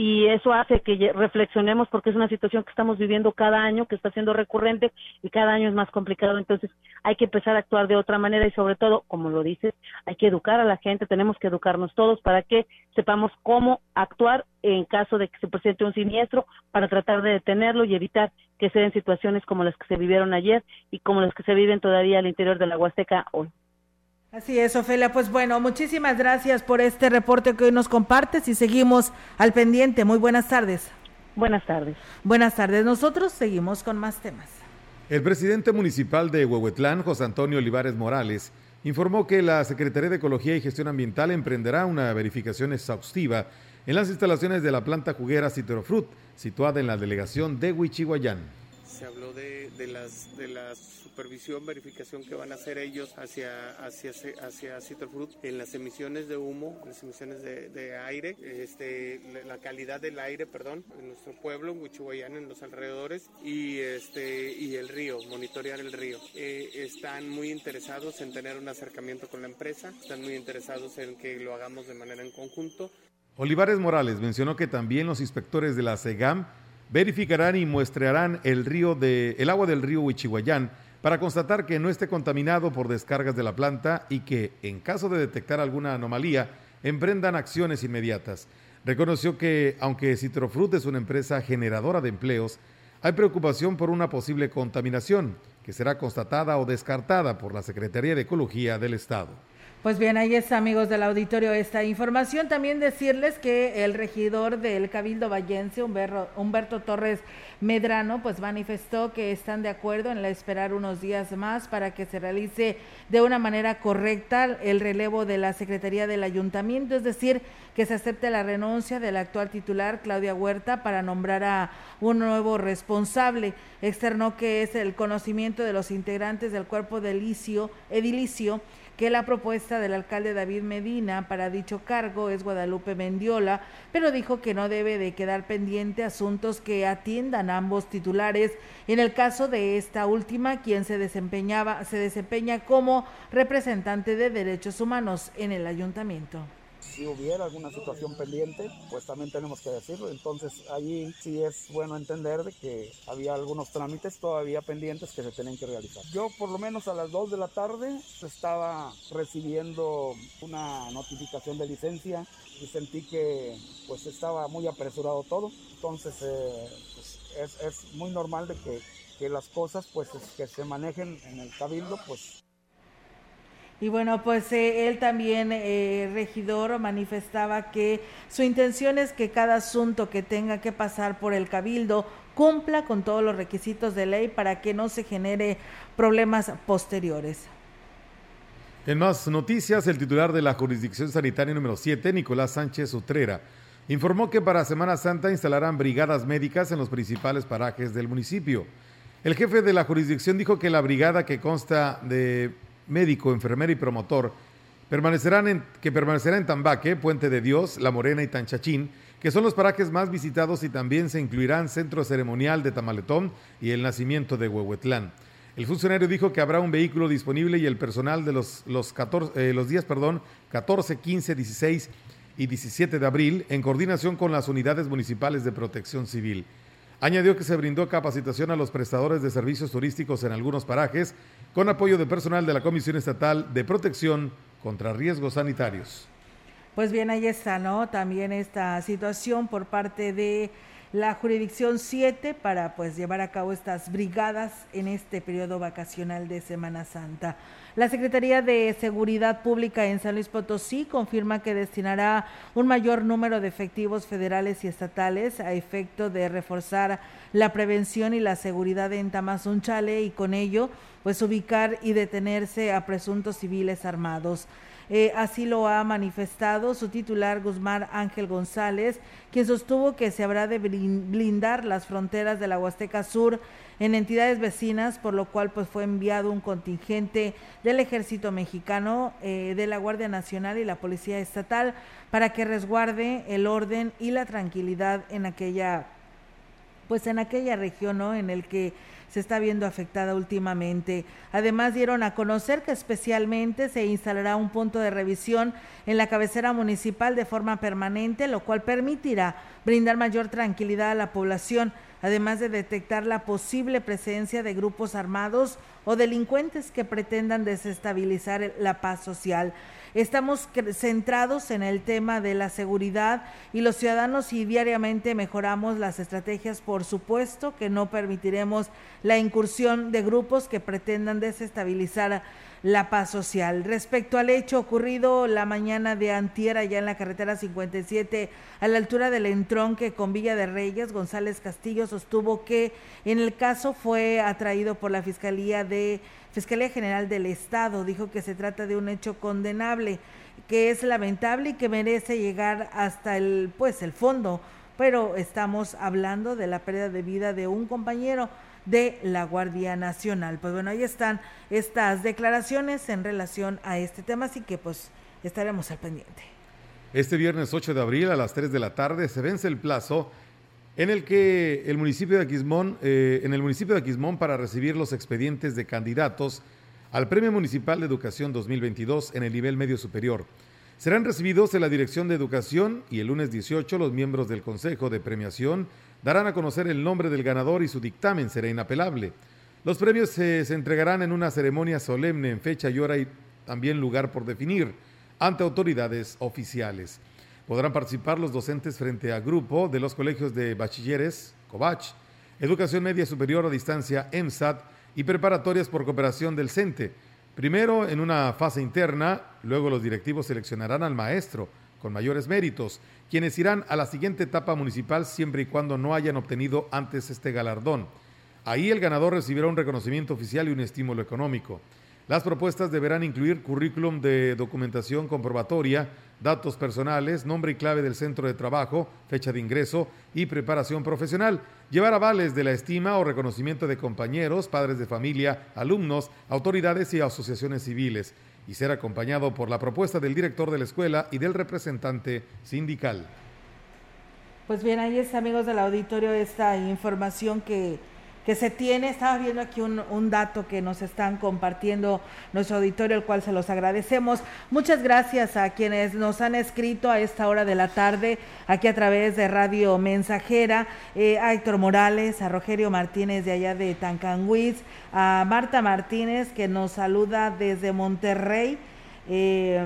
y eso hace que reflexionemos porque es una situación que estamos viviendo cada año, que está siendo recurrente y cada año es más complicado. Entonces hay que empezar a actuar de otra manera y sobre todo, como lo dices, hay que educar a la gente, tenemos que educarnos todos para que sepamos cómo actuar en caso de que se presente un siniestro para tratar de detenerlo y evitar que se den situaciones como las que se vivieron ayer y como las que se viven todavía al interior de la Huasteca hoy. Así es, Ofelia. Pues bueno, muchísimas gracias por este reporte que hoy nos compartes y seguimos al pendiente. Muy buenas tardes. Buenas tardes. Buenas tardes. Nosotros seguimos con más temas. El presidente municipal de Huehuetlán, José Antonio Olivares Morales, informó que la Secretaría de Ecología y Gestión Ambiental emprenderá una verificación exhaustiva en las instalaciones de la planta juguera Citrofrut, situada en la delegación de Huichihuayán. Se habló de, de, las, de la supervisión, verificación que van a hacer ellos hacia, hacia, hacia Citrofruit en las emisiones de humo, en las emisiones de, aire, este, la calidad del aire, perdón, en nuestro pueblo, en en los alrededores, y, este, y el río, monitorear el río. Eh, están muy interesados en tener un acercamiento con la empresa, están muy interesados en que lo hagamos de manera en conjunto. Olivares Morales mencionó que también los inspectores de la SEGAM verificarán y muestrearán el, río de, el agua del río Huichihuayán para constatar que no esté contaminado por descargas de la planta y que, en caso de detectar alguna anomalía, emprendan acciones inmediatas. Reconoció que, aunque Citrofruit es una empresa generadora de empleos, hay preocupación por una posible contaminación que será constatada o descartada por la Secretaría de Ecología del Estado. Pues bien, ahí está, amigos del auditorio, esta información. También decirles que el regidor del Cabildo Vallense, Humberto, Torres Medrano, pues manifestó que están de acuerdo en esperar unos días más para que se realice de una manera correcta el relevo de la Secretaría del Ayuntamiento, es decir, que se acepte la renuncia del actual titular, Claudia Huerta, para nombrar a un nuevo responsable. Externó que es el conocimiento de los integrantes del cuerpo edilicio, edilicio que la propuesta del alcalde David Medina para dicho cargo es Guadalupe Mendiola, pero dijo que no debe de quedar pendiente asuntos que atiendan ambos titulares. En el caso de esta última, quien se desempeñaba, se desempeña como representante de derechos humanos en el ayuntamiento si hubiera alguna situación pendiente, pues también tenemos que decirlo. Entonces allí sí es bueno entender de que había algunos trámites todavía pendientes que se tenían que realizar. Yo por lo menos a las 2 de la tarde estaba recibiendo una notificación de licencia y sentí que pues estaba muy apresurado todo. Entonces eh, pues, es, es, muy normal de que, que las cosas pues que se manejen en el cabildo pues y bueno, pues eh, él también, eh, regidor, manifestaba que su intención es que cada asunto que tenga que pasar por el cabildo cumpla con todos los requisitos de ley para que no se genere problemas posteriores. En más noticias, el titular de la jurisdicción sanitaria número 7, Nicolás Sánchez Utrera, informó que para Semana Santa instalarán brigadas médicas en los principales parajes del municipio. El jefe de la jurisdicción dijo que la brigada que consta de médico, enfermera y promotor, permanecerán en, que permanecerá en Tambaque, Puente de Dios, La Morena y Tanchachín, que son los parajes más visitados y también se incluirán Centro Ceremonial de Tamaletón y el Nacimiento de Huehuetlán. El funcionario dijo que habrá un vehículo disponible y el personal de los, los, 14, eh, los días perdón, 14, 15, 16 y 17 de abril en coordinación con las unidades municipales de protección civil. Añadió que se brindó capacitación a los prestadores de servicios turísticos en algunos parajes con apoyo de personal de la Comisión Estatal de Protección contra Riesgos Sanitarios. Pues bien, ahí está, ¿no? También esta situación por parte de la jurisdicción 7 para pues llevar a cabo estas brigadas en este periodo vacacional de Semana Santa. La Secretaría de Seguridad Pública en San Luis Potosí confirma que destinará un mayor número de efectivos federales y estatales a efecto de reforzar la prevención y la seguridad en Tamazunchale y con ello pues ubicar y detenerse a presuntos civiles armados. Eh, así lo ha manifestado su titular Guzmán Ángel González, quien sostuvo que se habrá de blindar las fronteras de la Huasteca Sur en entidades vecinas, por lo cual pues fue enviado un contingente del Ejército Mexicano, eh, de la Guardia Nacional y la Policía Estatal para que resguarde el orden y la tranquilidad en aquella pues en aquella región, ¿no? En el que se está viendo afectada últimamente. Además, dieron a conocer que especialmente se instalará un punto de revisión en la cabecera municipal de forma permanente, lo cual permitirá brindar mayor tranquilidad a la población, además de detectar la posible presencia de grupos armados o delincuentes que pretendan desestabilizar la paz social. Estamos centrados en el tema de la seguridad y los ciudadanos y diariamente mejoramos las estrategias. Por supuesto que no permitiremos la incursión de grupos que pretendan desestabilizar la paz social. Respecto al hecho ocurrido la mañana de antier allá en la carretera 57 a la altura del entronque con Villa de Reyes, González Castillo sostuvo que en el caso fue atraído por la Fiscalía de Fiscalía General del Estado. Dijo que se trata de un hecho condenable, que es lamentable y que merece llegar hasta el pues el fondo, pero estamos hablando de la pérdida de vida de un compañero de la Guardia Nacional. Pues bueno, ahí están estas declaraciones en relación a este tema, así que pues estaremos al pendiente. Este viernes 8 de abril a las 3 de la tarde se vence el plazo en el que el municipio de Aquismón, eh, en el municipio de Aquismón para recibir los expedientes de candidatos al Premio Municipal de Educación 2022 en el nivel medio superior. Serán recibidos en la Dirección de Educación y el lunes 18 los miembros del Consejo de Premiación darán a conocer el nombre del ganador y su dictamen será inapelable. Los premios se, se entregarán en una ceremonia solemne en fecha y hora y también lugar por definir ante autoridades oficiales. Podrán participar los docentes frente a grupo de los colegios de bachilleres, COBACH, Educación Media Superior a Distancia, EMSAT, y preparatorias por cooperación del CENTE. Primero en una fase interna, luego los directivos seleccionarán al maestro con mayores méritos, quienes irán a la siguiente etapa municipal siempre y cuando no hayan obtenido antes este galardón. Ahí el ganador recibirá un reconocimiento oficial y un estímulo económico. Las propuestas deberán incluir currículum de documentación comprobatoria, datos personales, nombre y clave del centro de trabajo, fecha de ingreso y preparación profesional. Llevar avales de la estima o reconocimiento de compañeros, padres de familia, alumnos, autoridades y asociaciones civiles. Y ser acompañado por la propuesta del director de la escuela y del representante sindical. Pues bien, ahí está, amigos del auditorio, esta información que que se tiene. Estaba viendo aquí un, un, dato que nos están compartiendo nuestro auditorio, el cual se los agradecemos. Muchas gracias a quienes nos han escrito a esta hora de la tarde, aquí a través de Radio Mensajera, eh, a Héctor Morales, a Rogerio Martínez de allá de Tancanguis, a Marta Martínez que nos saluda desde Monterrey eh,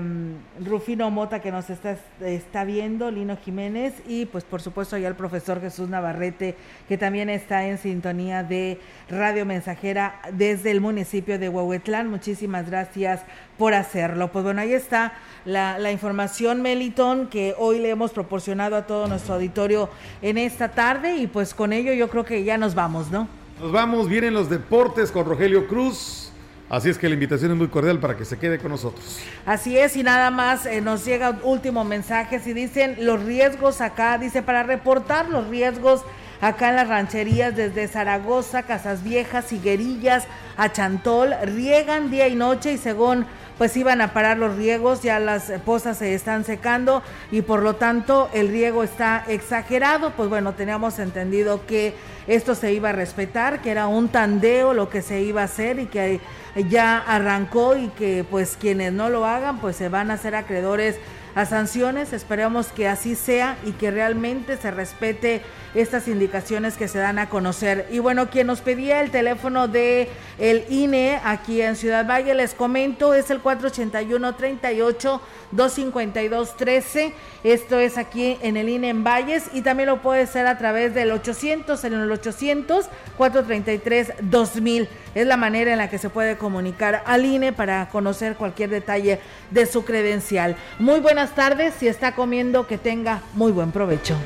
Rufino Mota que nos está, está viendo, Lino Jiménez y pues por supuesto ya el profesor Jesús Navarrete que también está en sintonía de Radio Mensajera desde el municipio de Huehuetlán. Muchísimas gracias por hacerlo. Pues bueno, ahí está la, la información, Meliton, que hoy le hemos proporcionado a todo nuestro auditorio en esta tarde y pues con ello yo creo que ya nos vamos, ¿no? Nos vamos, vienen los deportes con Rogelio Cruz. Así es que la invitación es muy cordial para que se quede con nosotros. Así es, y nada más eh, nos llega último mensaje, si dicen los riesgos acá, dice para reportar los riesgos acá en las rancherías desde Zaragoza, Casas Viejas, Higuerillas, a Chantol, riegan día y noche y según pues iban a parar los riegos, ya las pozas se están secando y por lo tanto el riego está exagerado, pues bueno, teníamos entendido que esto se iba a respetar, que era un tandeo lo que se iba a hacer y que ya arrancó y que pues quienes no lo hagan pues se van a hacer acreedores a sanciones. Esperamos que así sea y que realmente se respete estas indicaciones que se dan a conocer. Y bueno, quien nos pedía el teléfono de el INE aquí en Ciudad Valle, les comento, es el 481 38 252 13. Esto es aquí en el INE en Valles y también lo puede ser a través del 800 en el 800 433 2000. Es la manera en la que se puede comunicar al INE para conocer cualquier detalle de su credencial. Muy buenas tardes, si está comiendo que tenga muy buen provecho.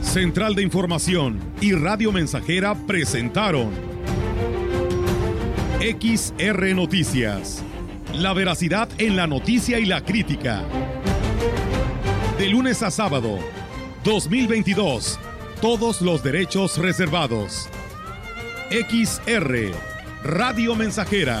Central de Información y Radio Mensajera presentaron XR Noticias. La veracidad en la noticia y la crítica. De lunes a sábado, 2022. Todos los derechos reservados. XR, Radio Mensajera